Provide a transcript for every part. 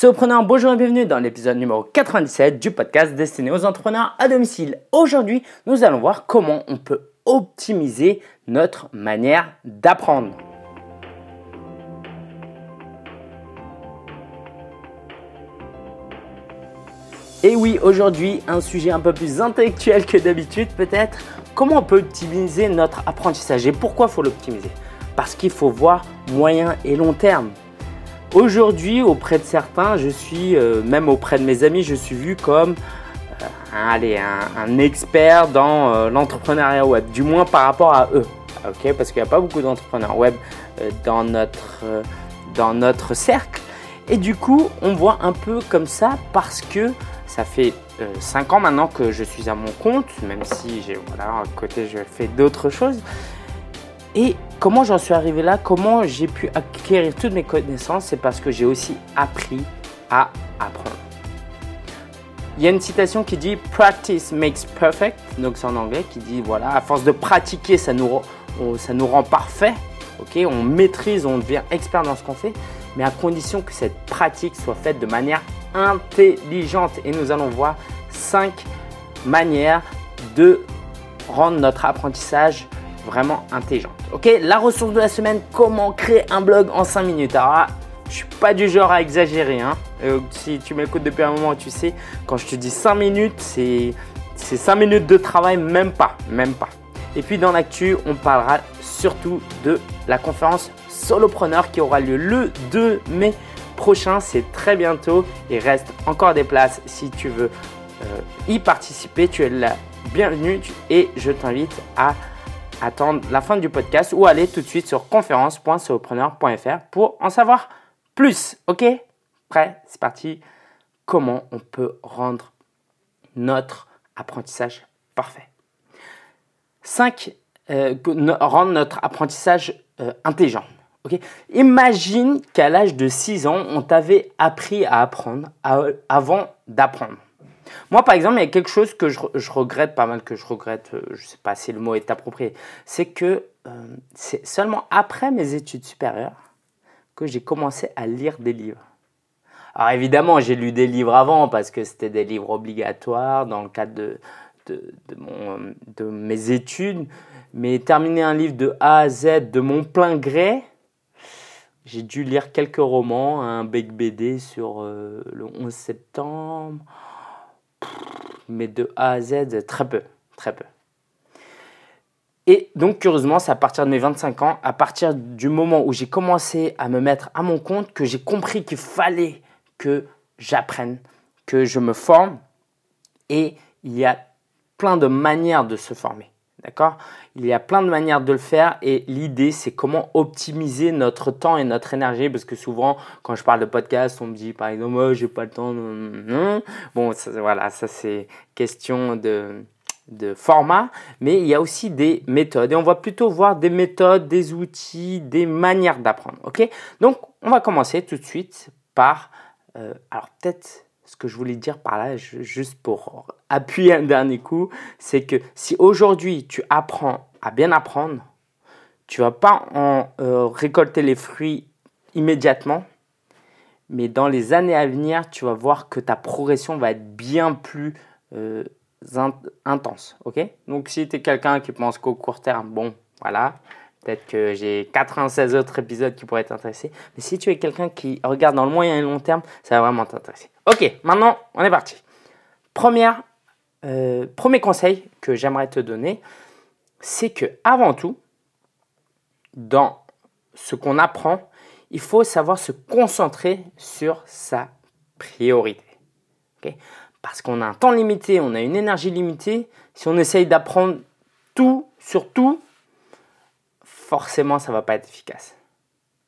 Surpreneur, bonjour et bienvenue dans l'épisode numéro 97 du podcast destiné aux entrepreneurs à domicile. Aujourd'hui, nous allons voir comment on peut optimiser notre manière d'apprendre. Et oui, aujourd'hui, un sujet un peu plus intellectuel que d'habitude peut-être. Comment on peut optimiser notre apprentissage et pourquoi faut l'optimiser? Parce qu'il faut voir moyen et long terme. Aujourd'hui, auprès de certains, je suis, euh, même auprès de mes amis, je suis vu comme euh, un, expert dans euh, l'entrepreneuriat web, du moins par rapport à eux. Parce qu'il n'y a pas beaucoup d'entrepreneurs web dans, notre, dans notre cercle. Et du coup, on voit un peu comme ça parce que ça fait 5 ans maintenant que je suis à mon compte, même si j'ai, voilà, à côté, je fais d'autres choses. Et comment j'en suis arrivé là? Comment j'ai pu acquérir toutes mes connaissances? C'est parce que j'ai aussi appris à apprendre. Il y a une citation qui dit Practice makes perfect, donc c'est en anglais, qui dit voilà, à force de pratiquer, ça nous, ça nous rend parfait. on maîtrise, on devient expert dans ce qu'on fait, mais à condition que cette pratique soit faite de manière intelligente. Et nous allons voir cinq manières de rendre notre apprentissage vraiment intelligente. Ok, la ressource de la semaine, comment créer un blog en 5 minutes. Alors là, je suis pas du genre à exagérer. Hein. Euh, si tu m'écoutes depuis un moment, tu sais, quand je te dis 5 minutes, c'est 5 minutes de travail, même pas, même pas. Et puis dans l'actu, on parlera surtout de la conférence Solopreneur qui aura lieu le 2 mai prochain. C'est très bientôt. Il reste encore des places si tu veux euh, y participer. Tu es la bienvenue et je t'invite à attendre la fin du podcast ou aller tout de suite sur conférence.solopreneur.fr pour en savoir plus. Ok? Prêt? C'est parti. Comment on peut rendre notre apprentissage parfait? 5. Euh, rendre notre apprentissage euh, intelligent. Ok? Imagine qu'à l'âge de 6 ans, on t'avait appris à apprendre avant d'apprendre. Moi, par exemple, il y a quelque chose que je, regrette pas mal, que je regrette, euh, je ne sais pas si le mot est approprié, c'est que euh, c'est seulement après mes études supérieures que j'ai commencé à lire des livres. Alors évidemment, j'ai lu des livres avant parce que c'était des livres obligatoires dans le cadre de, de, mes études, mais terminer un livre de A à Z de mon plein gré, j'ai dû lire quelques romans, un Bec BD sur euh, le 11 septembre, mais de A à Z, très peu, très peu. Et donc, curieusement, c'est à partir de mes 25 ans, à partir du moment où j'ai commencé à me mettre à mon compte, que j'ai compris qu'il fallait que j'apprenne, que je me forme. Et il y a plein de manières de se former. D'accord? Il y a plein de manières de le faire et l'idée c'est comment optimiser notre temps et notre énergie. Parce que souvent quand je parle de podcast on me dit par exemple oh, j'ai pas le temps bon voilà ça c'est question de, de format. Mais il y a aussi des méthodes. Et on va plutôt voir des méthodes des outils des manières d'apprendre. Ok? Donc on va commencer tout de suite par euh, alors peut-être ce que je voulais dire par là, juste pour appuyer un dernier coup, c'est que si aujourd'hui tu apprends à bien apprendre, tu vas pas en euh, récolter les fruits immédiatement, mais dans les années à venir, tu vas voir que ta progression va être bien plus euh, intense. Ok? Donc si tu es quelqu'un qui pense qu'au court terme, bon, voilà, Peut-être que j'ai 96 autres épisodes qui pourraient t'intéresser. Mais si tu es quelqu'un qui regarde dans le moyen et long terme, ça va vraiment t'intéresser. Ok, maintenant, on est parti. Première, euh, premier conseil que j'aimerais te donner, c'est que avant tout, dans ce qu'on apprend, il faut savoir se concentrer sur sa priorité. Parce qu'on a un temps limité, on a une énergie limitée. Si on essaye d'apprendre tout sur tout, forcément ça va pas être efficace.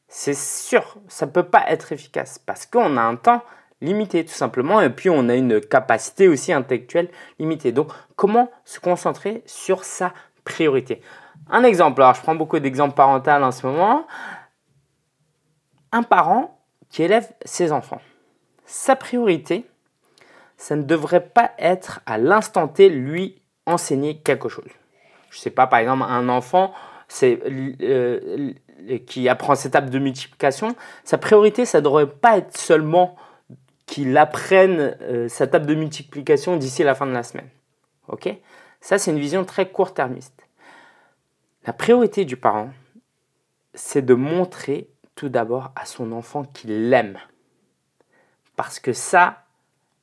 C'est sûr, ça peut pas être efficace parce qu'on a un temps limité tout simplement et puis on a une capacité aussi intellectuelle limitée. Donc comment se concentrer sur sa priorité? Un exemple, alors je prends beaucoup d'exemples parentaux en ce moment. Un parent qui élève ses enfants. Sa priorité, ça ne devrait pas être à l'instant T lui enseigner quelque chose. Je sais pas, par exemple, un enfant c'est euh, qui apprend cette étape de multiplication, sa priorité, ça ne devrait pas être seulement qu'il apprenne euh, sa table de multiplication d'ici la fin de la semaine. Ok? Ça, c'est une vision très court-termiste. La priorité du parent, c'est de montrer tout d'abord à son enfant qu'il l'aime. Parce que ça,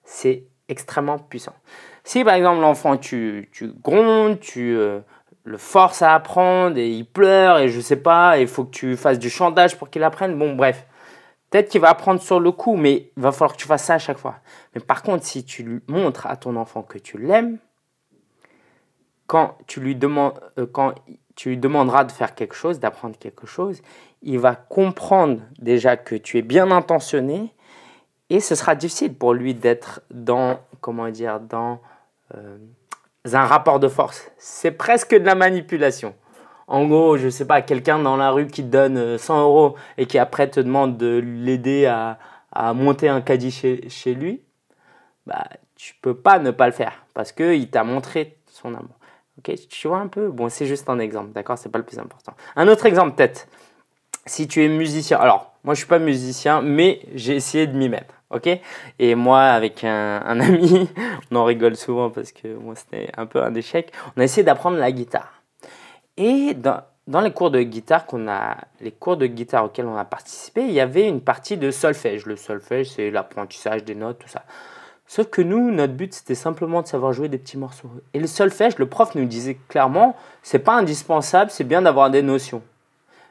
c'est extrêmement puissant. Si par exemple l'enfant, tu, tu grondes, tu euh, le forces à apprendre et il pleure et je sais pas, il faut que tu fasses du chantage pour qu'il apprenne, bon bref, Peut-être qu'il va apprendre sur le coup, mais il va falloir que tu fasses ça à chaque fois. Mais par contre, si tu montres à ton enfant que tu l'aimes, quand tu lui demandes, euh, quand tu lui demanderas de faire quelque chose, d'apprendre quelque chose, il va comprendre déjà que tu es bien intentionné et ce sera difficile pour lui d'être dans, comment dire, dans euh, un rapport de force. C'est presque de la manipulation en gros, je sais pas, quelqu'un dans la rue qui donne 100 euh, euros et qui après te demande de l'aider à, monter un caddie chez, lui, bah, tu peux pas ne pas le faire parce qu'il t'a montré son amour. Ok, tu vois un peu? Bon, c'est juste un exemple, d'accord? C'est pas le plus important. Un autre exemple, peut-être. Si tu es musicien, alors moi je suis pas musicien, mais j'ai essayé de m'y mettre, ok Et moi avec un, ami, on en rigole souvent parce que moi c'était un peu un échec. On a essayé d'apprendre la guitare. Et dans, dans les cours de guitare qu'on a, les cours de guitare auxquels on a participé, il y avait une partie de solfège. Le solfège, c'est l'apprentissage des notes, tout ça. Sauf que nous, notre but, c'était simplement de savoir jouer des petits morceaux. Et le solfège, le prof nous disait clairement, c'est pas indispensable, c'est bien d'avoir des notions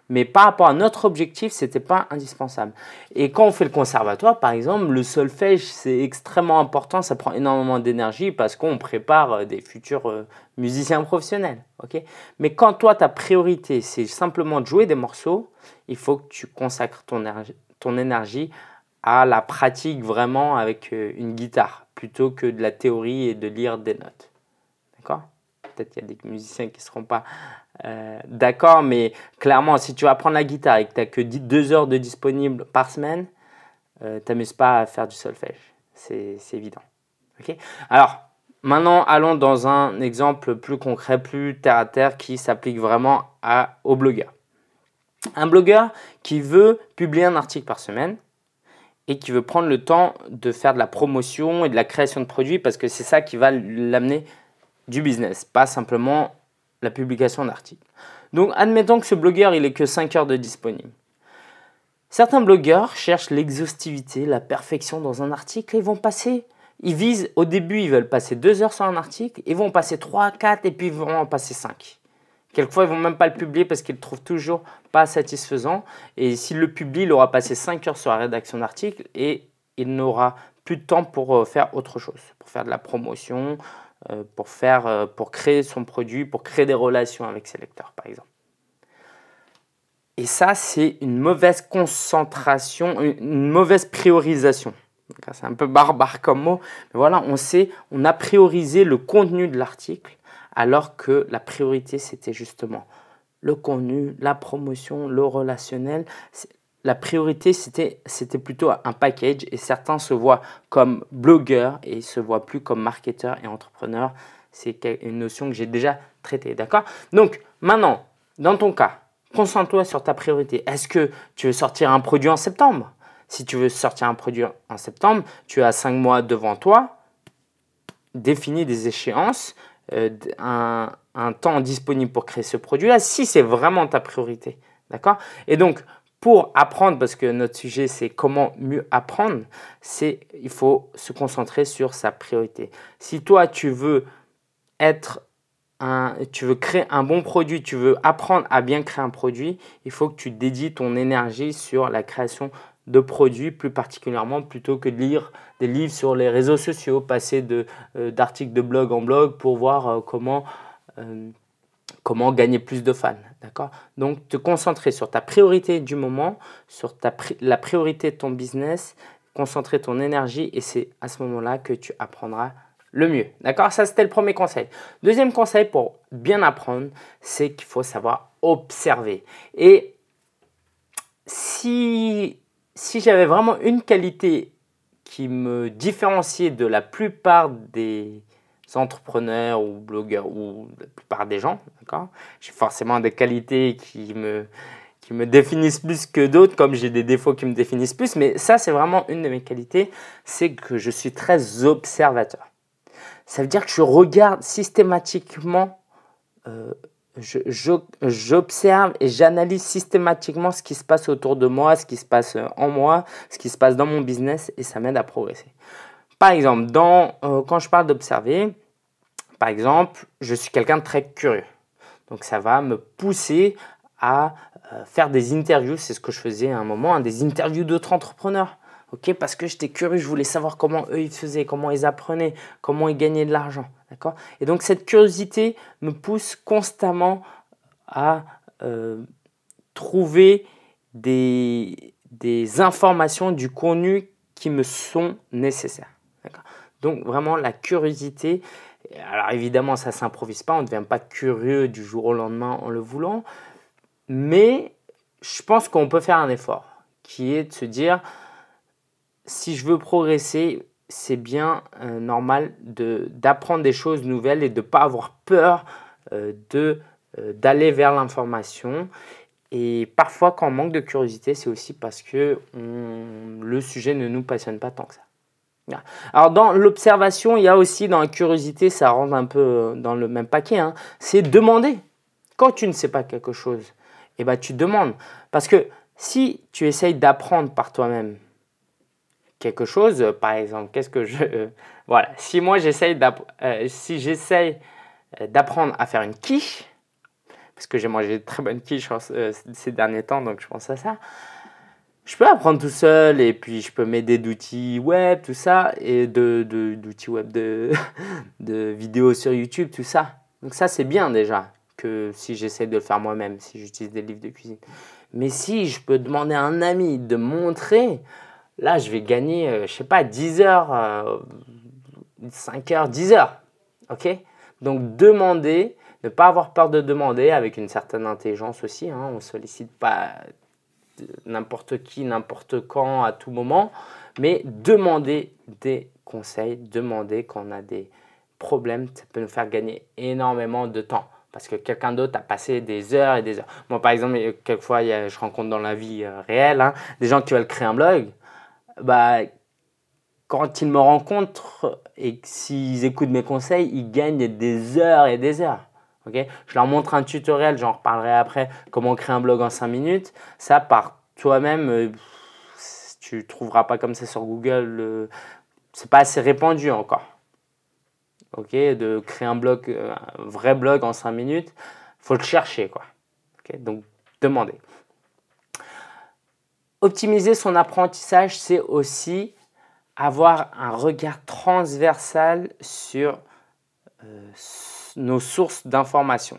mais par rapport à notre objectif, ce n'était pas indispensable. Et quand on fait le conservatoire, par exemple, le solfège, c'est extrêmement important, ça prend énormément d'énergie parce qu'on prépare euh, des futurs euh, musiciens professionnels. ok? Mais quand toi, ta priorité, c'est simplement de jouer des morceaux, il faut que tu consacres ton, ton énergie à la pratique vraiment avec euh, une guitare, plutôt que de la théorie et de lire des notes. Peut-être qu'il y a des musiciens qui ne seront pas euh, d'accord, mais clairement, si tu vas prendre la guitare et que tu n'as que 2 heures de disponible par semaine, euh, t'amuses pas à faire du solfège. C'est évident. ok? Alors, maintenant, allons dans un exemple plus concret, plus terre à terre, qui s'applique vraiment à, aux blogueurs. Un blogueur qui veut publier un article par semaine et qui veut prendre le temps de faire de la promotion et de la création de produits parce que c'est ça qui va l'amener du business, pas simplement la publication d'articles. Donc admettons que ce blogueur, il est que 5 heures de disponible. Certains blogueurs cherchent l'exhaustivité, la perfection dans un article et vont passer, ils visent, au début, ils veulent passer 2 heures sur un article, ils vont passer 3, 4 et puis ils vont en passer 5. Quelquefois, ils vont même pas le publier parce qu'ils le trouvent toujours pas satisfaisant. Et s'il le publie, il aura passé 5 heures sur la rédaction d'articles et il n'aura plus de temps pour euh, faire autre chose, pour faire de la promotion, pour, faire, euh, pour créer son produit, pour créer des relations avec ses lecteurs, par exemple. Et ça, c'est une mauvaise concentration, une mauvaise priorisation. C'est un peu barbare comme mot, mais voilà, on sait, on a priorisé le contenu de l'article, alors que la priorité, c'était justement le contenu, la promotion, le relationnel la priorité, c'était, plutôt un package et certains se voient comme blogueurs et se voient plus comme marketeurs et entrepreneurs. C'est une notion que j'ai déjà traitée, d'accord? Donc, maintenant, dans ton cas, concentre-toi sur ta priorité. Est-ce que tu veux sortir un produit en septembre? Si tu veux sortir un produit en septembre, tu as cinq mois devant toi, définis des échéances, euh, un, un temps disponible pour créer ce produit-là, si c'est vraiment ta priorité. D'accord? Et donc, pour apprendre, parce que notre sujet c'est comment mieux apprendre, c'est il faut se concentrer sur sa priorité. Si toi tu veux être un, tu veux créer un bon produit, tu veux apprendre à bien créer un produit, il faut que tu dédies ton énergie sur la création de produits plus particulièrement plutôt que de lire des livres sur les réseaux sociaux, passer de, euh, de blog en blog pour voir euh, comment euh, comment gagner plus de fans. D'accord? Donc, te concentrer sur ta priorité du moment, sur ta la priorité de ton business, concentrer ton énergie et c'est à ce moment-là que tu apprendras le mieux. D'accord? Ça, c'était le premier conseil. Deuxième conseil pour bien apprendre, c'est qu'il faut savoir observer. Et si, si j'avais vraiment une qualité qui me différenciait de la plupart des, entrepreneurs ou blogueurs ou la plupart des gens, d'accord? J'ai forcément des qualités qui me, qui me définissent plus que d'autres, comme j'ai des défauts qui me définissent plus. Mais ça, c'est vraiment une de mes qualités, c'est que je suis très observateur. Ça veut dire que je regarde systématiquement, euh, j'observe et j'analyse systématiquement ce qui se passe autour de moi, ce qui se passe en moi, ce qui se passe dans mon business, et ça m'aide à progresser. Par exemple, euh, quand je parle d'observer, par exemple, je suis quelqu'un de très curieux. Donc ça va me pousser à euh, faire des interviews, c'est ce que je faisais à un moment, hein, des interviews d'autres entrepreneurs. ok parce que j'étais curieux, je voulais savoir comment eux ils faisaient, comment ils apprenaient, comment ils gagnaient de l'argent. Et donc cette curiosité me pousse constamment à euh, trouver des informations, du contenu qui me sont nécessaires. Donc vraiment la curiosité, alors évidemment ça s'improvise pas, on ne devient pas curieux du jour au lendemain en le voulant, mais je pense qu'on peut faire un effort qui est de se dire si je veux progresser, c'est bien euh, normal d'apprendre des choses nouvelles et de ne pas avoir peur euh, euh, d'aller vers l'information. Et parfois, quand on manque de curiosité, c'est aussi parce que le sujet ne nous passionne pas tant que ça. Alors dans l'observation, il y a aussi dans la curiosité, ça rentre un peu dans le même paquet, hein, c'est demander. Quand tu ne sais pas quelque chose, eh ben, tu demandes. Parce que si tu essayes d'apprendre par toi-même quelque chose, par exemple, qu'est-ce que je... voilà, si moi j'essaye euh, euh, d'apprendre à faire une quiche, parce que j'ai mangé de très bonnes quiches euh, ces derniers temps, donc je pense à ça je peux apprendre tout seul et puis je peux m'aider d'outils web, tout ça, et de, d'outils web, de, de vidéos sur YouTube, tout ça. Donc ça, c'est bien déjà que si j'essaie de le faire moi-même, si j'utilise des livres de cuisine. Mais si je peux demander à un ami de montrer, là, je vais gagner, euh, je sais pas, 10 heures, 5 euh, heures, 10 heures. OK? Donc demander, ne pas avoir peur de demander avec une certaine intelligence aussi. Hein, on ne sollicite pas n'importe qui, n'importe quand, à tout moment, mais demander des conseils, demander quand on a des problèmes, ça peut nous faire gagner énormément de temps. Parce que quelqu'un d'autre a passé des heures et des heures. Moi, par exemple, quelquefois, je rencontre dans la vie euh, réelle hein, des gens qui veulent créer un blog. Bah, quand ils me rencontrent et s'ils écoutent mes conseils, ils gagnent des heures et des heures je leur montre un tutoriel, j'en reparlerai après, comment créer un blog en 5 minutes. Ça, par toi-même, euh, tu ne trouveras pas comme ça sur Google. Euh, c'est pas assez répandu encore. Ok, de créer un blog, euh, un vrai blog en 5 minutes, faut le chercher. Quoi. donc, demandez. Optimiser son apprentissage, c'est aussi avoir un regard transversal sur nos sources d'informations.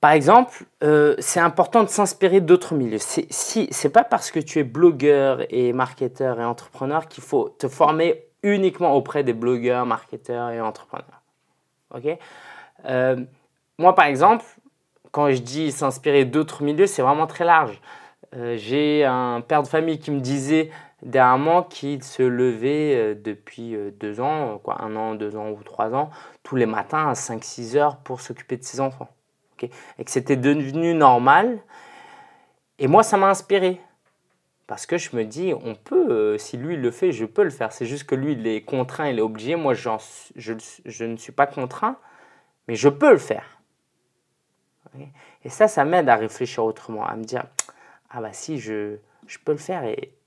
Par exemple, euh, c'est important de s'inspirer d'autres milieux. C'est, si, pas parce que tu es blogueur et marketeur et entrepreneur qu'il faut te former uniquement auprès des blogueurs, marketeurs et entrepreneurs. Ok? Euh, Moi, par exemple, quand je dis s'inspirer d'autres milieux, c'est vraiment très large. Euh, j'ai un père de famille qui me disait dernièrement qui se levait euh, depuis euh, deux ans, quoi, un an, deux ans ou trois ans, tous les matins à 5-6 heures pour s'occuper de ses enfants. et que c'était devenu normal. Et moi, ça m'a inspiré. Parce que je me dis, on peut, si lui le fait, je peux le faire. C'est juste que lui, il est contraint, il est obligé. Moi, je, je, ne suis pas contraint, mais je peux le faire. Et ça, ça m'aide à réfléchir autrement, à me dire, ah bah si, je, je peux le faire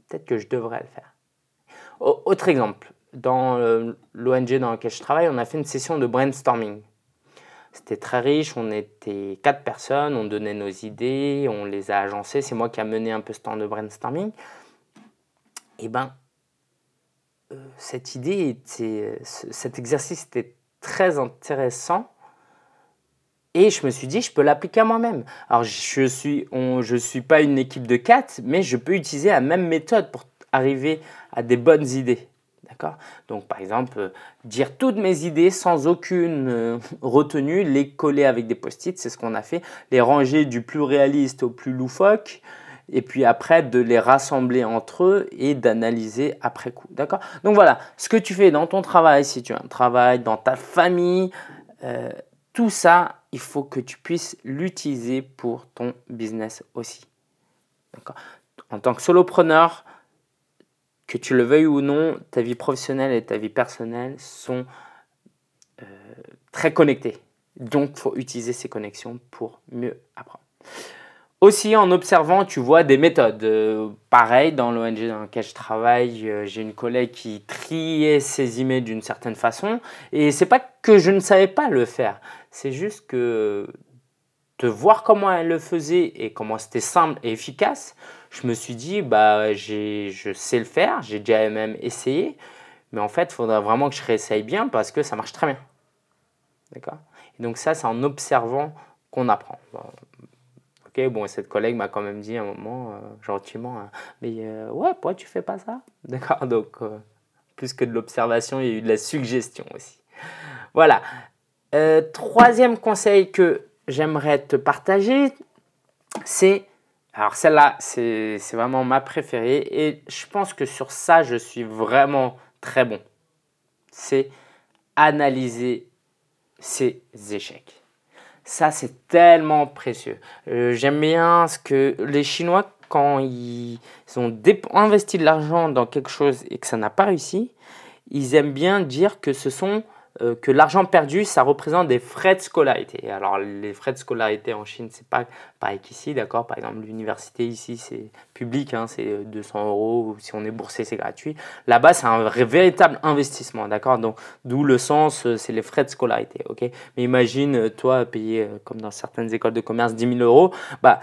peut-être que je devrais le faire. Autre exemple, dans l'ONG dans laquelle je travaille, on a fait une session de brainstorming. C'était très riche, on était quatre personnes, on donnait nos idées, on les a agencées. C'est moi qui a mené un peu ce temps de brainstorming. Et eh ben, euh, cette idée, cet exercice était très intéressant et je me suis dit, je peux l'appliquer à moi-même. Alors, je ne suis, suis pas une équipe de quatre, mais je peux utiliser la même méthode pour arriver à des bonnes idées. D'accord? Donc, par exemple, euh, dire toutes mes idées sans aucune euh, retenue, les coller avec des post-it, c'est ce qu'on a fait. Les ranger du plus réaliste au plus loufoque. Et puis après, de les rassembler entre eux et d'analyser après coup. D'accord? Donc voilà, ce que tu fais dans ton travail, si tu as un travail, dans ta famille, euh, tout ça, il faut que tu puisses l'utiliser pour ton business aussi. En tant que solopreneur, que tu le veuilles ou non, ta vie professionnelle et ta vie personnelle sont euh, très connectées. Donc, il faut utiliser ces connexions pour mieux apprendre. Aussi, en observant, tu vois des méthodes. Euh, pareil, dans l'ONG dans laquelle je travaille, euh, j'ai une collègue qui triait ses emails d'une certaine façon. Et c'est pas que je ne savais pas le faire. C'est juste que de voir comment elle le faisait et comment c'était simple et efficace, je me suis dit, bah, je sais le faire, j'ai déjà même essayé. Mais en fait, il faudrait vraiment que je réessaye bien parce que ça marche très bien. D'accord? Donc ça, c'est en observant qu'on apprend bon, cette collègue m'a quand même dit un moment, euh, gentiment, hein, mais euh, ouais, pourquoi tu fais pas ça? D'accord? Donc, euh, plus que de l'observation, il y a eu de la suggestion aussi. Voilà. Troisième conseil que j'aimerais te partager, c'est. Alors, celle-là, c'est vraiment ma préférée. Et je pense que sur ça, je suis vraiment très bon. C'est analyser ses échecs. Ça, c'est tellement précieux. Euh, j'aime bien ce que les Chinois, quand ils ont investi de l'argent dans quelque chose et que ça n'a pas réussi, ils aiment bien dire que ce sont euh, que l'argent perdu, ça représente des frais de scolarité. Alors, les frais de scolarité en Chine, c'est pas pareil qu'ici, d'accord? Par exemple, l'université ici, c'est public, hein, c'est 200 euros. Si on est boursé, c'est gratuit. Là-bas, c'est un véritable investissement, d'accord? Donc, d'où le sens, euh, c'est les frais de scolarité, ok? Mais imagine, euh, toi, payer, comme dans certaines écoles de commerce, 10 000 euros. Bah,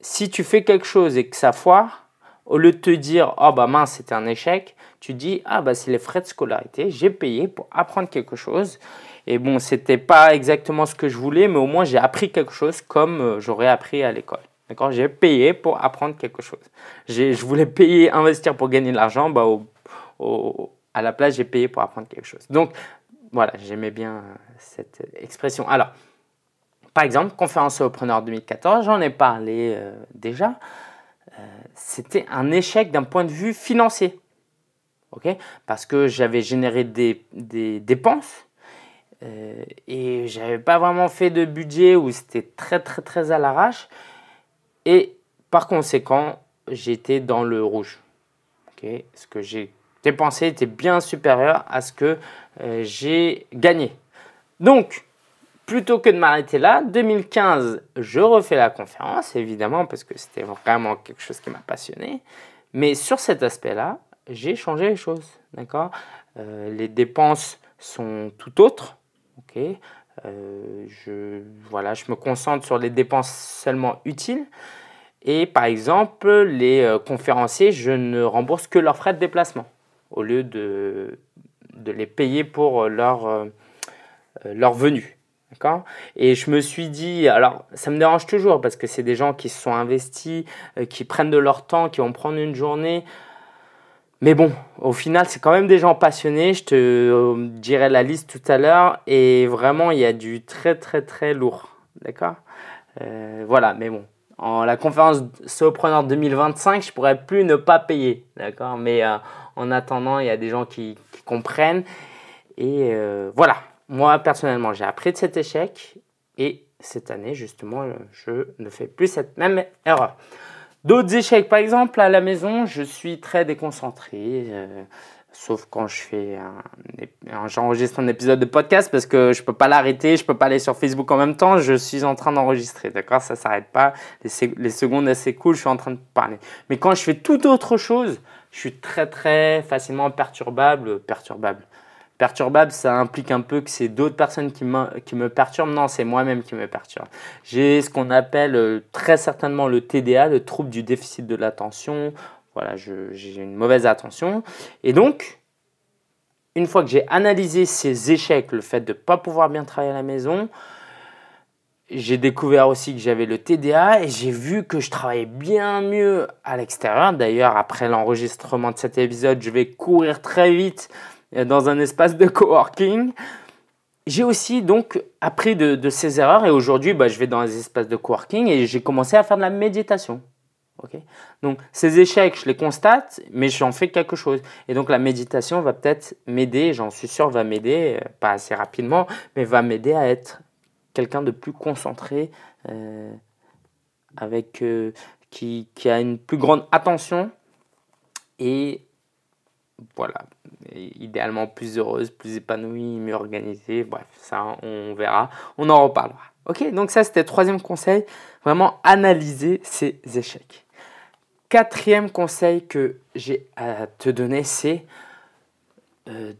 si tu fais quelque chose et que ça foire, au lieu de te dire, oh bah mince, c'était un échec, tu dis ah bah c'est les frais de scolarité, j'ai payé pour apprendre quelque chose. Et bon, c'était pas exactement ce que je voulais, mais au moins j'ai appris quelque chose comme euh, j'aurais appris à l'école. D'accord? J'ai payé pour apprendre quelque chose. Je voulais payer, investir pour gagner de l'argent, bah au, à la place j'ai payé pour apprendre quelque chose. Donc voilà, j'aimais bien euh, cette expression. Alors, par exemple, conférence preneur 2014, j'en ai parlé euh, déjà. c'était un échec d'un point de vue financier ok? Parce que j'avais généré des, des dépenses euh, et j'avais pas vraiment fait de budget où c'était très très très à l'arrache. Et par conséquent, j'étais dans le rouge. ok? Ce que j'ai dépensé était bien supérieur à ce que euh, j'ai gagné. Donc, plutôt que de m'arrêter là, 2015, je refais la conférence, évidemment, parce que c'était vraiment quelque chose qui m'a passionné. Mais sur cet aspect-là, j'ai changé les choses. D'accord? Euh, Les dépenses sont tout autres. Ok? Euh, je, voilà, je me concentre sur les dépenses seulement utiles. Et par exemple, les euh, conférenciers, je ne rembourse que leurs frais de déplacement au lieu de, de les payer pour leur, leur venue. D'accord? Et je me suis dit, alors ça me dérange toujours parce que c'est des gens qui se sont investis, qui prennent de leur temps, qui vont prendre une journée mais bon, au final, c'est quand même des gens passionnés. Je te euh, dirai la liste tout à l'heure. Et vraiment, il y a du très, très, très lourd. D'accord? Euh, Voilà, mais bon. En la conférence Solopreneur 2025, je pourrais plus ne pas payer. D'accord? Mais euh, en attendant, il y a des gens qui, comprennent. Et voilà. Moi, personnellement, j'ai appris de cet échec. Et cette année, justement, je ne fais plus cette même erreur. D'autres échecs, par exemple, à la maison, je suis très déconcentré. Euh, sauf quand je fais un, j'enregistre un épisode de podcast parce que je peux pas l'arrêter, je peux pas aller sur Facebook en même temps, je suis en train d'enregistrer, d'accord? Ça s'arrête pas, les, secondes assez cool, je suis en train de parler. Mais quand je fais toute autre chose, je suis très très facilement perturbable, perturbable perturbable, ça implique un peu que c'est d'autres personnes qui me, qui me perturbent. Non, c'est moi-même qui me perturbe. J'ai ce qu'on appelle euh, très certainement le TDA, le trouble du déficit de l'attention. Voilà, j'ai une mauvaise attention. Et donc, une fois que j'ai analysé ces échecs, le fait de ne pas pouvoir bien travailler à la maison, j'ai découvert aussi que j'avais le TDA et j'ai vu que je travaillais bien mieux à l'extérieur. D'ailleurs, après l'enregistrement de cet épisode, je vais courir très vite dans un espace de coworking. J'ai aussi donc appris de, ces erreurs et aujourd'hui, bah, je vais dans les espaces de coworking et j'ai commencé à faire de la méditation. donc ces échecs, je les constate, mais j'en fais quelque chose. Et donc la méditation va peut-être m'aider, j'en suis sûr, va m'aider, euh, pas assez rapidement, mais va m'aider à être quelqu'un de plus concentré, avec, qui, qui, a une plus grande attention et voilà, idéalement plus heureuse, plus épanouie, mieux organisée. Bref, ça, on verra, on en reparlera. Ok, donc ça, c'était le troisième conseil, vraiment analyser ses échecs. Quatrième conseil que j'ai à te donner, c'est euh,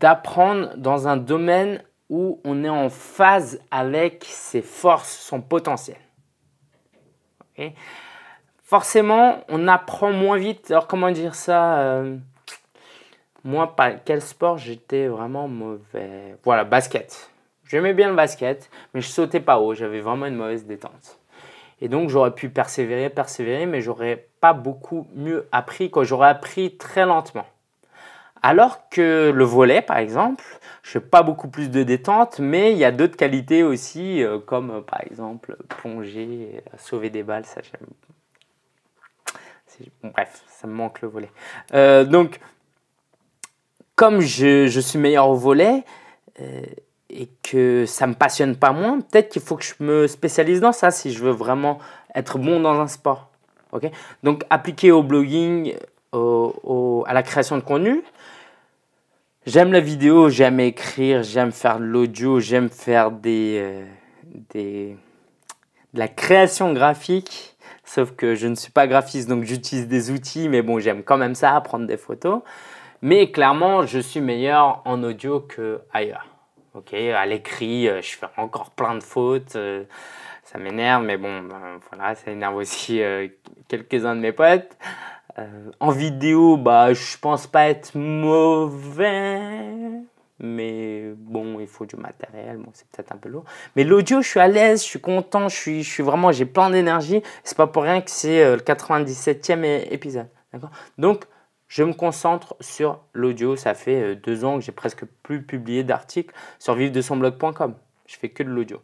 d'apprendre dans un domaine où on est en phase avec ses forces, son potentiel. Forcément, on apprend moins vite. Alors, comment dire ça euh, Moi, quel sport j'étais vraiment mauvais Voilà, basket. J'aimais bien le basket, mais je sautais pas haut. J'avais vraiment une mauvaise détente. Et donc, j'aurais pu persévérer, persévérer, mais j'aurais pas beaucoup mieux appris. Quoi. J'aurais appris très lentement. Alors que le volet, par exemple, je n'ai pas beaucoup plus de détente, mais il y a d'autres qualités aussi, euh, comme euh, par exemple plonger, sauver des balles, ça j'aime. bref, ça me manque le volet. Euh, donc, comme je, suis meilleur au volet, et que ça me passionne pas moins, peut-être qu'il faut que je me spécialise dans ça si je veux vraiment être bon dans un sport. ok? Donc appliquer au blogging, au, à la création de contenu. J'aime la vidéo, j'aime écrire, j'aime faire de l'audio, j'aime faire des, euh, des, de la création graphique. Sauf que je ne suis pas graphiste, donc j'utilise des outils, mais bon, j'aime quand même ça, prendre des photos. Mais clairement, je suis meilleur en audio que ailleurs. Ok, à l'écrit, euh, je fais encore plein de fautes. Euh, ça m'énerve, mais bon, ben, voilà, ça énerve aussi euh, quelques-uns de mes potes. en vidéo, bah, je pense pas être mauvais, mais bon, il faut du matériel, bon, c'est peut-être un peu lourd. Mais l'audio, je suis à l'aise, je suis content, je suis, je suis vraiment, j'ai plein d'énergie. C'est pas pour rien que c'est le 97e épisode, d'accord? Donc, je me concentre sur l'audio. Ça fait euh, deux ans que j'ai presque plus publié d'articles sur vivre de son blog.com. Je fais que de l'audio.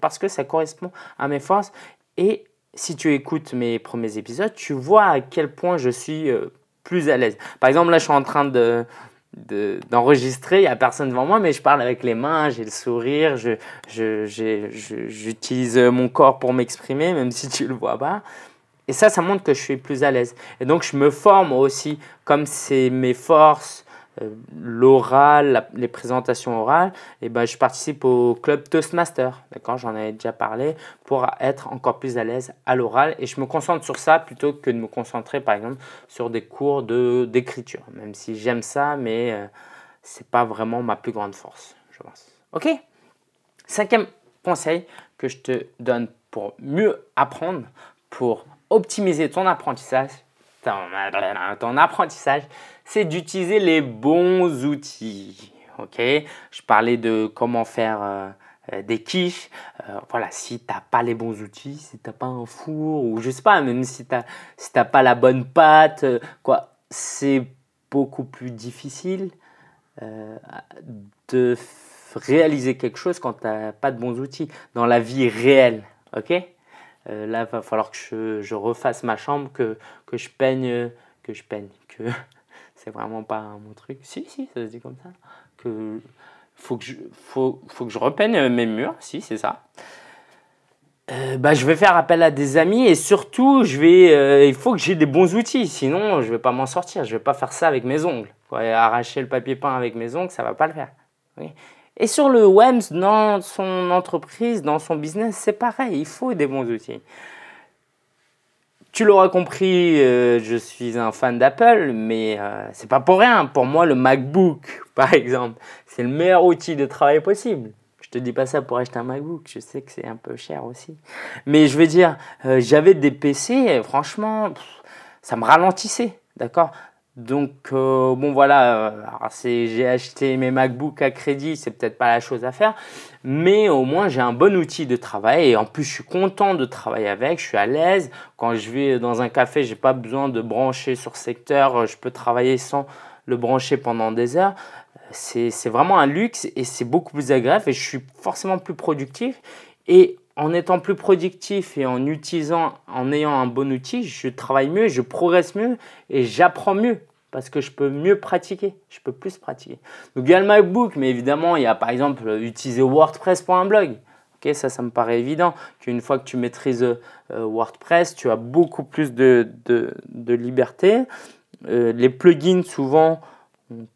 Parce que ça correspond à mes forces. Et si tu écoutes mes premiers épisodes, tu vois à quel point je suis euh, plus à l'aise. Par exemple, là, je suis en train de, d'enregistrer, il n'y a personne devant moi, mais je parle avec les mains, j'ai le sourire, j'utilise je, mon corps pour m'exprimer, même si tu ne le vois pas. Et ça, ça montre que je suis plus à l'aise. Et donc, je me forme aussi, comme c'est mes forces, euh, l'oral, les présentations orales, et ben, je participe au club Toastmaster. D'accord J'en avais déjà parlé pour être encore plus à l'aise à l'oral. Et je me concentre sur ça plutôt que de me concentrer, par exemple, sur des cours d'écriture. Même si j'aime ça, mais euh, c'est pas vraiment ma plus grande force, je pense. Ok? Cinquième conseil que je te donne pour mieux apprendre, pour optimiser ton apprentissage, ton, apprentissage, c'est d'utiliser les bons outils. Ok, je parlais de comment faire euh, euh, des quiches. Euh, voilà, si tu n'as pas les bons outils, si tu n'as pas un four ou je sais pas, même si tu n'as si pas la bonne pâte, quoi, c'est beaucoup plus difficile de réaliser quelque chose quand tu n'as pas de bons outils dans la vie réelle. Ok? Euh, là, va falloir que je, refasse ma chambre, que, que je peigne, que je peigne, que c'est vraiment pas mon truc. Si, si, ça se dit comme ça. Que faut que je, faut, faut que je repeigne mes murs, si, c'est ça. Euh, bah, je vais faire appel à des amis et surtout, je vais, euh, il faut que j'ai des bons outils, sinon je vais pas m'en sortir. Je vais pas faire ça avec mes ongles. arracher le papier peint avec mes ongles, ça va pas le faire. Et sur le web, dans son entreprise, dans son business, c'est pareil, il faut des bons outils. Tu l'auras compris, euh, je suis un fan d'Apple, mais euh, c'est pas pour rien. Pour moi, le MacBook, par exemple, c'est le meilleur outil de travail possible. Je te dis pas ça pour acheter un MacBook, je sais que c'est un peu cher aussi. Mais je veux dire, euh, j'avais des PC, franchement, ça me ralentissait, d'accord? Donc, euh, bon voilà, euh, j'ai acheté mes MacBooks à crédit, c'est peut-être pas la chose à faire, mais au moins j'ai un bon outil de travail et en plus je suis content de travailler avec, je suis à l'aise. Quand je vais dans un café, j'ai pas besoin de brancher sur secteur, euh, je peux travailler sans le brancher pendant des heures. C'est vraiment un luxe et c'est beaucoup plus agréable et je suis forcément plus productif. Et en étant plus productif et en utilisant, en ayant un bon outil, je travaille mieux, je progresse mieux et j'apprends mieux parce que je peux mieux pratiquer, je peux plus pratiquer. Donc il y a le MacBook, mais évidemment, il y a par exemple utiliser WordPress pour un blog. Ok, ça, ça me paraît évident qu'une fois que tu maîtrises euh, WordPress, tu as beaucoup plus de, de, liberté. Euh, les plugins, souvent,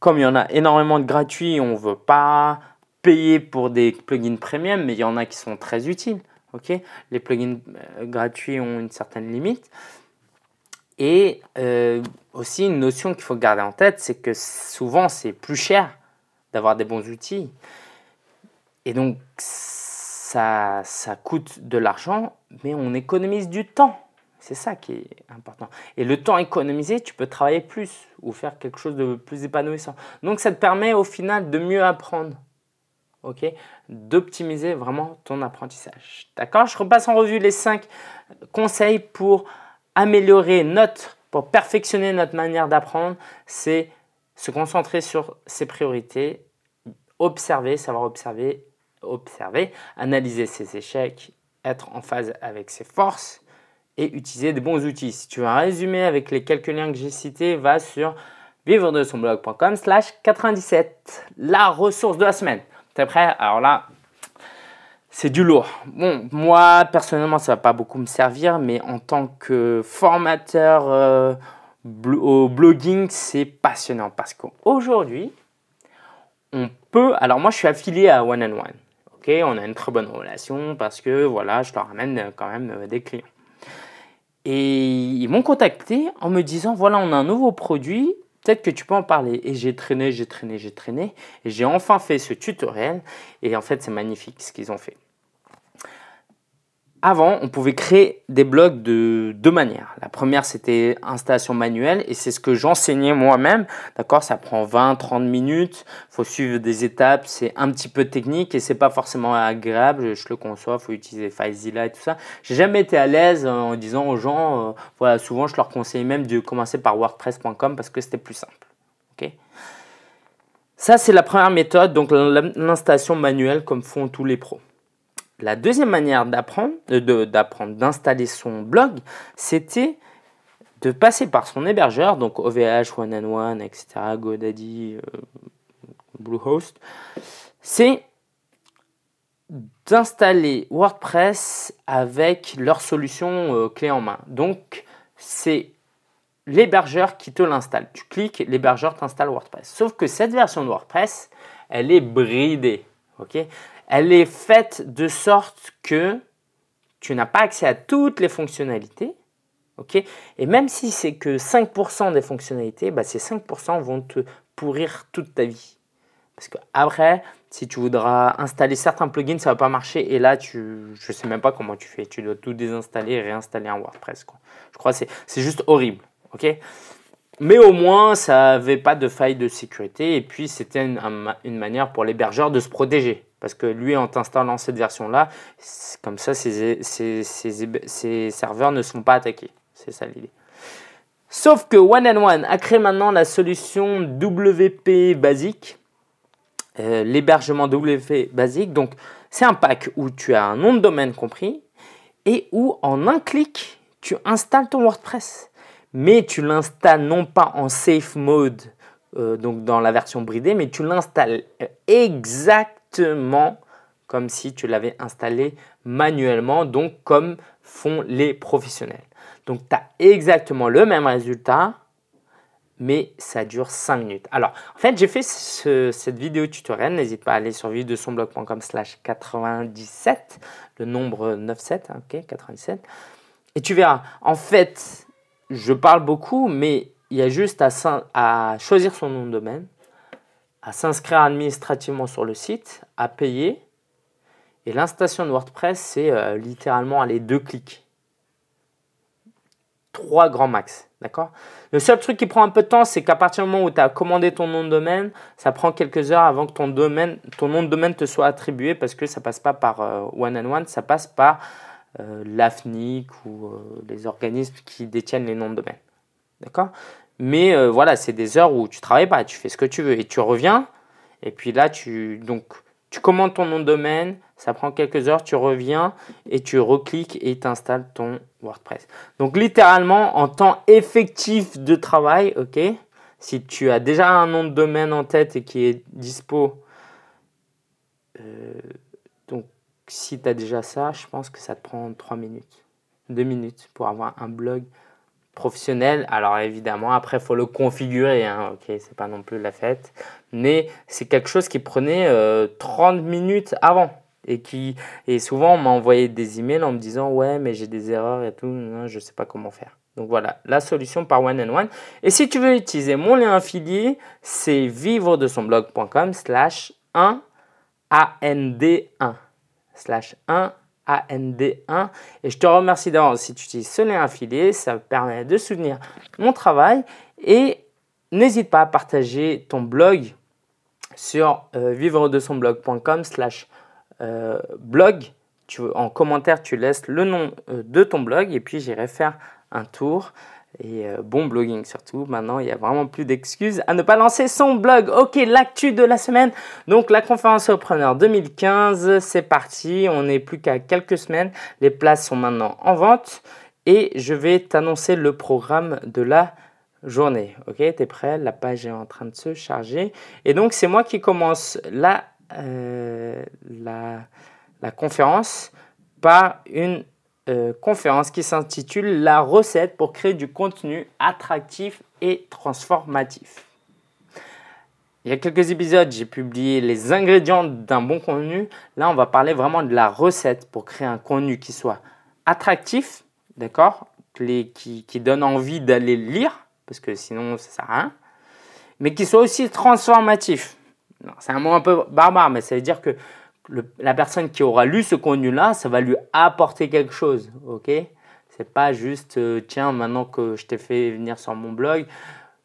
comme il y en a énormément de gratuits, on ne veut pas payer pour des plugins premium, mais il y en a qui sont très utiles. Ok, les plugins euh, gratuits ont une certaine limite. Et aussi une notion qu'il faut garder en tête, c'est que souvent c'est plus cher d'avoir des bons outils. Et donc ça, ça coûte de l'argent, mais on économise du temps. C'est ça qui est important. Et le temps économisé, tu peux travailler plus ou faire quelque chose de plus épanouissant. Donc ça te permet au final de mieux apprendre. OK? D'optimiser vraiment ton apprentissage. D'accord? Je repasse en revue les 5 conseils pour améliorer notre pour perfectionner notre manière d'apprendre, c'est se concentrer sur ses priorités, observer, savoir observer observer, analyser ses échecs, être en phase avec ses forces et utiliser des bons outils. Si tu veux un résumé avec les quelques liens que j'ai cités, va sur vivre de son blog.com slash 97. La ressource de la semaine. T'es prêt? Alors là, c'est du lourd. Bon, moi, personnellement, ça va pas beaucoup me servir, mais en tant que formateur euh, au blogging, c'est passionnant parce qu'aujourd'hui, on peut. Alors, moi, je suis affilié à One and One on a une très bonne relation parce que voilà, je leur ramène euh, quand même euh, des clients. Et ils m'ont contacté en me disant voilà, on a un nouveau produit, que tu peux en parler. Et j'ai traîné, j'ai traîné, j'ai traîné. Et j'ai enfin fait ce tutoriel. Et en fait, c'est magnifique ce qu'ils ont fait. Avant, on pouvait créer des blogs de deux manières. La première, c'était installation manuelle et c'est ce que j'enseignais moi-même. D'accord Ça prend 20-30 minutes. Il faut suivre des étapes. C'est un petit peu technique et c'est pas forcément agréable. Je le conçois. Il faut utiliser FileZilla et tout ça. J'ai jamais été à l'aise en disant aux gens, euh, voilà, souvent je leur conseille même de commencer par WordPress.com parce que c'était plus simple. Ça, c'est la première méthode, donc l'installation manuelle comme font tous les pros. La deuxième manière d'apprendre, euh, d'apprendre, d'installer son blog, c'était de passer par son hébergeur, donc OVH, One and etc., GoDaddy, euh, Bluehost. C'est d'installer WordPress avec leur solution euh, clé en main. Donc, c'est l'hébergeur qui te l'installe. Tu cliques, l'hébergeur t'installe WordPress. Sauf que cette version de WordPress, elle est bridée. ok? Elle est faite de sorte que tu n'as pas accès à toutes les fonctionnalités. ok? Et même si c'est que 5% des fonctionnalités, bah, ces 5% vont te pourrir toute ta vie. Parce que après, si tu voudras installer certains plugins, ça ne va pas marcher. Et là, tu, je ne sais même pas comment tu fais. Tu dois tout désinstaller et réinstaller un WordPress. Quoi. Je crois que c'est juste horrible. ok? Mais au moins, ça n'avait pas de faille de sécurité. Et puis, c'était une, manière pour l'hébergeur de se protéger. Parce que lui, en t'installant cette version-là, comme ça, ses, serveurs ne sont pas attaqués. C'est ça l'idée. Sauf que One and One a créé maintenant la solution WP Basic, euh, l'hébergement WP Basic. Donc, c'est un pack où tu as un nom de domaine compris et où en un clic, tu installes ton WordPress mais tu l'installes non pas en safe mode, euh, donc dans la version bridée, mais tu l'installes exactement comme si tu l'avais installé manuellement, donc comme font les professionnels. Donc tu as exactement le même résultat, mais ça dure 5 minutes. Alors, en fait, j'ai fait cette vidéo tutoriel. N'hésite pas à aller sur videsonblog.com slash 97, le nombre 97, ok, 97. Et tu verras, en fait, je parle beaucoup, mais il y a juste à, choisir son nom de domaine, à s'inscrire administrativement sur le site, à payer. Et l'installation de WordPress, c'est euh, littéralement aller deux clics. Trois grands max. D'accord? Le seul truc qui prend un peu de temps, c'est qu'à partir du moment où tu as commandé ton nom de domaine, ça prend quelques heures avant que ton, nom de domaine te soit attribué parce que ça passe pas par euh, one and one, ça passe par euh, l'AFNIC ou les organismes qui détiennent les noms de domaine. D'accord? Mais euh, voilà, c'est des heures où tu travailles pas, tu fais ce que tu veux et tu reviens. Et puis là, tu, donc, tu commandes ton nom de domaine, ça prend quelques heures, tu reviens et tu recliques et tu installes ton WordPress. Donc littéralement, en temps effectif de travail, ok, si tu as déjà un nom de domaine en tête et qui est dispo, donc si tu as déjà ça, je pense que ça te prend 3 minutes, 2 minutes pour avoir un blog professionnel. Alors évidemment, après, il faut le configurer. Hein, ok, c'est pas non plus la fête. Mais c'est quelque chose qui prenait 30 euh, minutes avant. Et, qui, et souvent, on m'a envoyé des emails en me disant Ouais, mais j'ai des erreurs et tout, je ne sais pas comment faire. Donc voilà, la solution par One and One. Et si tu veux utiliser mon lien affilié, c'est vivre de son blog.com slash 1 AND1 slash 1 AND1. Et je te remercie d'avance si tu utilises ce lien affilié, ça permet de soutenir mon travail. Et n'hésite pas à partager ton blog sur euh, vivre de son blog.com slash euh, blog. Tu, en commentaire, tu laisses le nom euh, de ton blog et puis j'irai faire un tour. Et euh, bon blogging surtout. Maintenant, il n'y a vraiment plus d'excuses à ne pas lancer son blog. Ok, l'actu de la semaine. Donc, la conférence Surpreneur 2015, c'est parti. On n'est plus qu'à quelques semaines. Les places sont maintenant en vente. Et je vais t'annoncer le programme de la journée. Ok, tu es prêt? La page est en train de se charger. Et donc, c'est moi qui commence la, euh, la, la conférence par une euh, conférence qui s'intitule La recette pour créer du contenu attractif et transformatif. Il y a quelques épisodes, j'ai publié les ingrédients d'un bon contenu. Là, on va parler vraiment de la recette pour créer un contenu qui soit attractif, d'accord qui, qui donne envie d'aller lire, parce que sinon, ça sert à rien, mais qui soit aussi transformatif. C'est un mot un peu barbare, mais ça veut dire que la personne qui aura lu ce contenu-là, ça va lui apporter quelque chose, ok? C'est pas juste, euh, tiens, maintenant que je t'ai fait venir sur mon blog,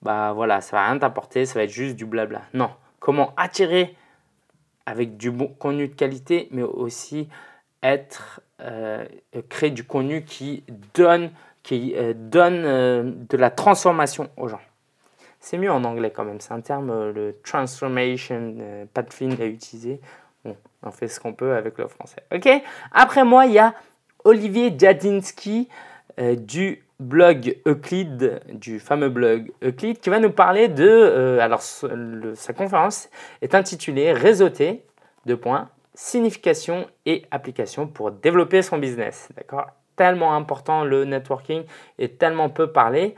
bah voilà, ça va rien t'apporter, ça va être juste du blabla. Non, comment attirer avec du bon contenu de qualité, mais aussi être, euh, créer du contenu qui donne, euh, donne de la transformation aux gens. C'est mieux en anglais quand même, c'est un terme, le transformation, pas de film à utiliser on fait ce qu'on peut avec le français. Ok Après moi, il y a Olivier Jadinski euh, du blog Euclid, du fameux blog Euclid, qui va nous parler de. Euh, alors, sa conférence est intitulée Réseauter, deux points, signification et application pour développer son business. D'accord? Tellement important le networking et tellement peu parlé.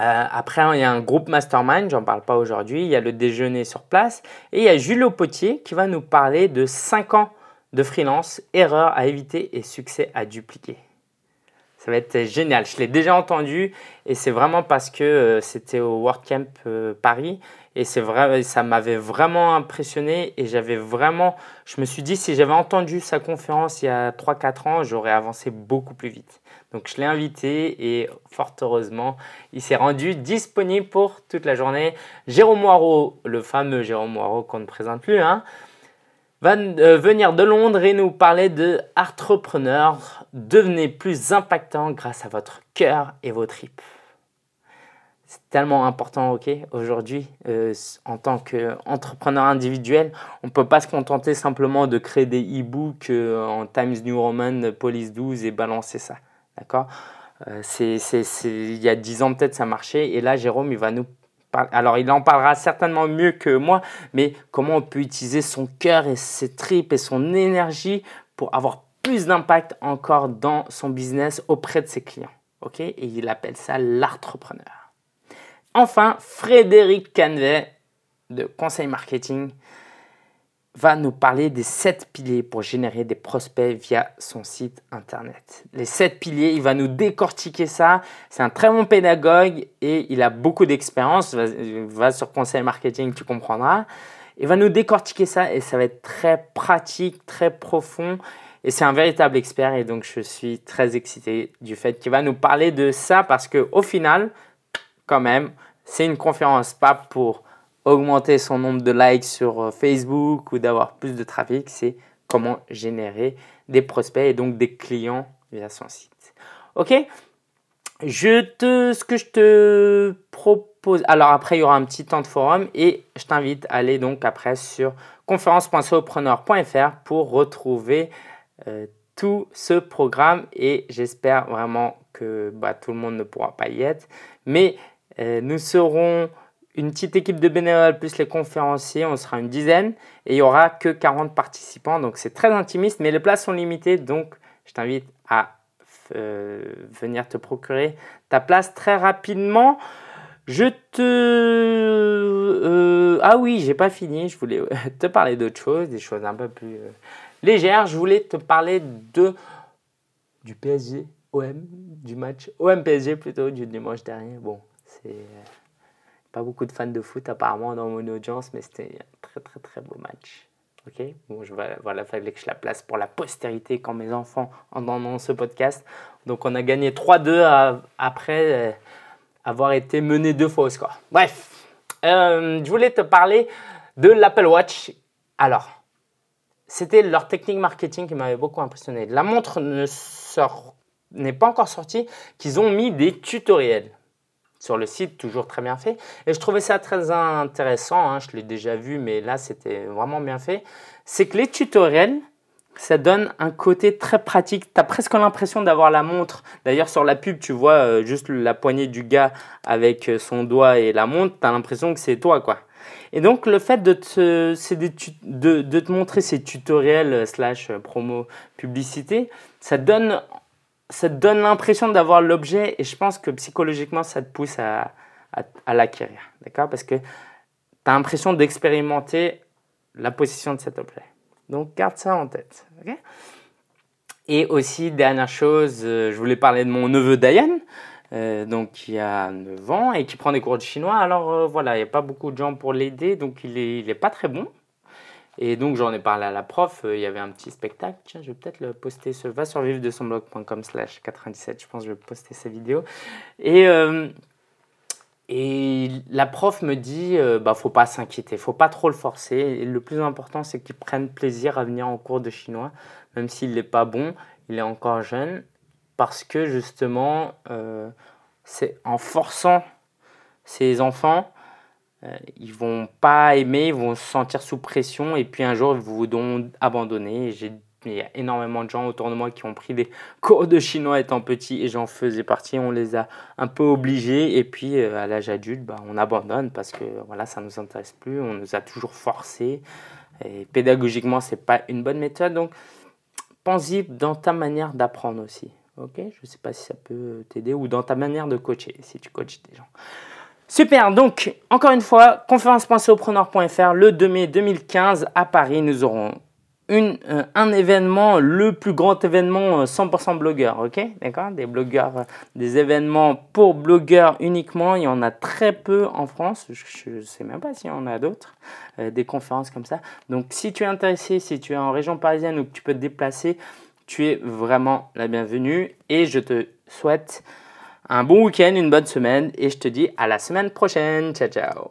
Euh, après, il y a un groupe mastermind, j'en parle pas aujourd'hui. Il y a le déjeuner sur place. Et il y a Julio Potier qui va nous parler de 5 ans de freelance, erreurs à éviter et succès à dupliquer. Ça va être génial. Je l'ai déjà entendu et c'est vraiment parce que euh, c'était au WordCamp euh, Paris et c'est vrai, ça m'avait vraiment impressionné et j'avais vraiment, je me suis dit si j'avais entendu sa conférence il y a 3-4 ans, j'aurais avancé beaucoup plus vite. Donc je l'ai invité et fort heureusement, il s'est rendu disponible pour toute la journée. Jérôme Moirot, le fameux Jérôme Moirot qu'on ne présente plus, hein, va euh, venir de Londres et nous parler de entrepreneur. Devenez plus impactant grâce à votre cœur et vos tripes. C'est tellement important, ok, aujourd'hui, euh, en tant qu'entrepreneur individuel, on ne peut pas se contenter simplement de créer des e-books euh, en Times New Roman, Police 12 et balancer ça. D'accord? Euh, Il y a 10 ans peut-être ça marchait et là Jérôme il va nous. Alors il en parlera certainement mieux que moi, mais comment on peut utiliser son cœur et ses tripes et son énergie pour avoir plus d'impact encore dans son business auprès de ses clients? ok? Et il appelle ça l'entrepreneur. Enfin, Frédéric Canvet de Conseil Marketing va nous parler des sept piliers pour générer des prospects via son site internet. Les sept piliers, il va nous décortiquer ça. C'est un très bon pédagogue et il a beaucoup d'expérience. Va, sur Conseil Marketing, tu comprendras. Il va nous décortiquer ça et ça va être très pratique, très profond. Et c'est un véritable expert et donc je suis très excité du fait qu'il va nous parler de ça parce que au final, quand même, c'est une conférence pas pour augmenter son nombre de likes sur euh, Facebook ou d'avoir plus de trafic, c'est comment générer des prospects et donc des clients via son site. Ok? Je te, ce que je te propose, alors après il y aura un petit temps de forum et je t'invite à aller donc après sur conférence.sopreneur.fr pour retrouver euh, tout ce programme et j'espère vraiment que bah, tout le monde ne pourra pas y être, mais euh, nous serons une petite équipe de bénévoles plus les conférenciers, on sera une dizaine et il n'y aura que 40 participants. Donc c'est très intimiste, mais les places sont limitées. Donc je t'invite à euh, venir te procurer ta place très rapidement. Je te... Euh, ah oui, j'ai pas fini. Je voulais te parler d'autres choses, des choses un peu plus euh, légères. Je voulais te parler de du PSG OM, du match OM PSG plutôt du dimanche dernier. Bon, c'est pas beaucoup de fans de foot apparemment dans mon audience, mais c'était un très très très beau match. Ok, bon, je vais, voilà, fallait que je la place pour la postérité quand mes enfants entendront ce podcast. Donc on a gagné 3-2 après euh, avoir été mené deux fois au score. Bref, euh, je voulais te parler de l'Apple Watch. Alors, c'était leur technique marketing qui m'avait beaucoup impressionné. La montre n'est pas encore sortie, qu'ils ont mis des tutoriels sur le site, toujours très bien fait. Et je trouvais ça très intéressant, hein, je l'ai déjà vu, mais là c'était vraiment bien fait. C'est que les tutoriels, ça donne un côté très pratique. Tu as presque l'impression d'avoir la montre. D'ailleurs, sur la pub, tu vois euh, juste la poignée du gars avec euh, son doigt et la montre, tu as l'impression que c'est toi, quoi. Et donc, le fait de te, de, de te montrer ces tutoriels euh, slash promo publicité, ça donne ça te donne l'impression d'avoir l'objet et je pense que psychologiquement, ça te pousse à, l'acquérir. D'accord? Parce que tu as l'impression d'expérimenter la position de cet objet. Donc, garde ça en tête. et aussi, dernière chose, euh, je voulais parler de mon neveu Dayan, euh, donc qui a 9 ans et qui prend des cours de chinois. Alors euh, voilà, il n'y a pas beaucoup de gens pour l'aider, donc il n'est il est pas très bon. Et donc j'en ai parlé à la prof, euh, il y avait un petit spectacle, tiens je vais peut-être le poster, va sur vivre de son blog.com slash 97, je pense que je vais poster sa vidéo. Et, euh, et la prof me dit, euh, bah faut pas s'inquiéter, faut pas trop le forcer, le plus important c'est qu'il prenne plaisir à venir en cours de chinois, même s'il n'est pas bon, il est encore jeune, parce que justement c'est en forçant ses enfants euh, ils vont pas aimer, ils vont se sentir sous pression et puis un jour ils vous vont abandonner. J'ai il y a énormément de gens autour de moi qui ont pris des cours de chinois étant petits et j'en faisais partie. On les a un peu obligés et puis euh, à l'âge adulte, bah, on abandonne parce que voilà, ça nous intéresse plus. On nous a toujours forcé et pédagogiquement, c'est pas une bonne méthode. Donc, pense-y dans ta manière d'apprendre aussi. Ok, je sais pas si ça peut t'aider ou dans ta manière de coacher si tu coaches des gens. Super, donc encore une fois, conférence.sopreneur.fr le 2 mai 2015 à Paris, nous aurons euh, un événement, le plus grand événement 100% euh, blogueur, ok? D'accord? Des blogueurs, euh, des événements pour blogueurs uniquement, il y en a très peu en France, je ne sais même pas s'il y en a d'autres, des conférences comme ça. Donc si tu es intéressé, si tu es en région parisienne ou que tu peux te déplacer, tu es vraiment la bienvenue et je te souhaite un bon week-end, une bonne semaine et je te dis à la semaine prochaine. Ciao ciao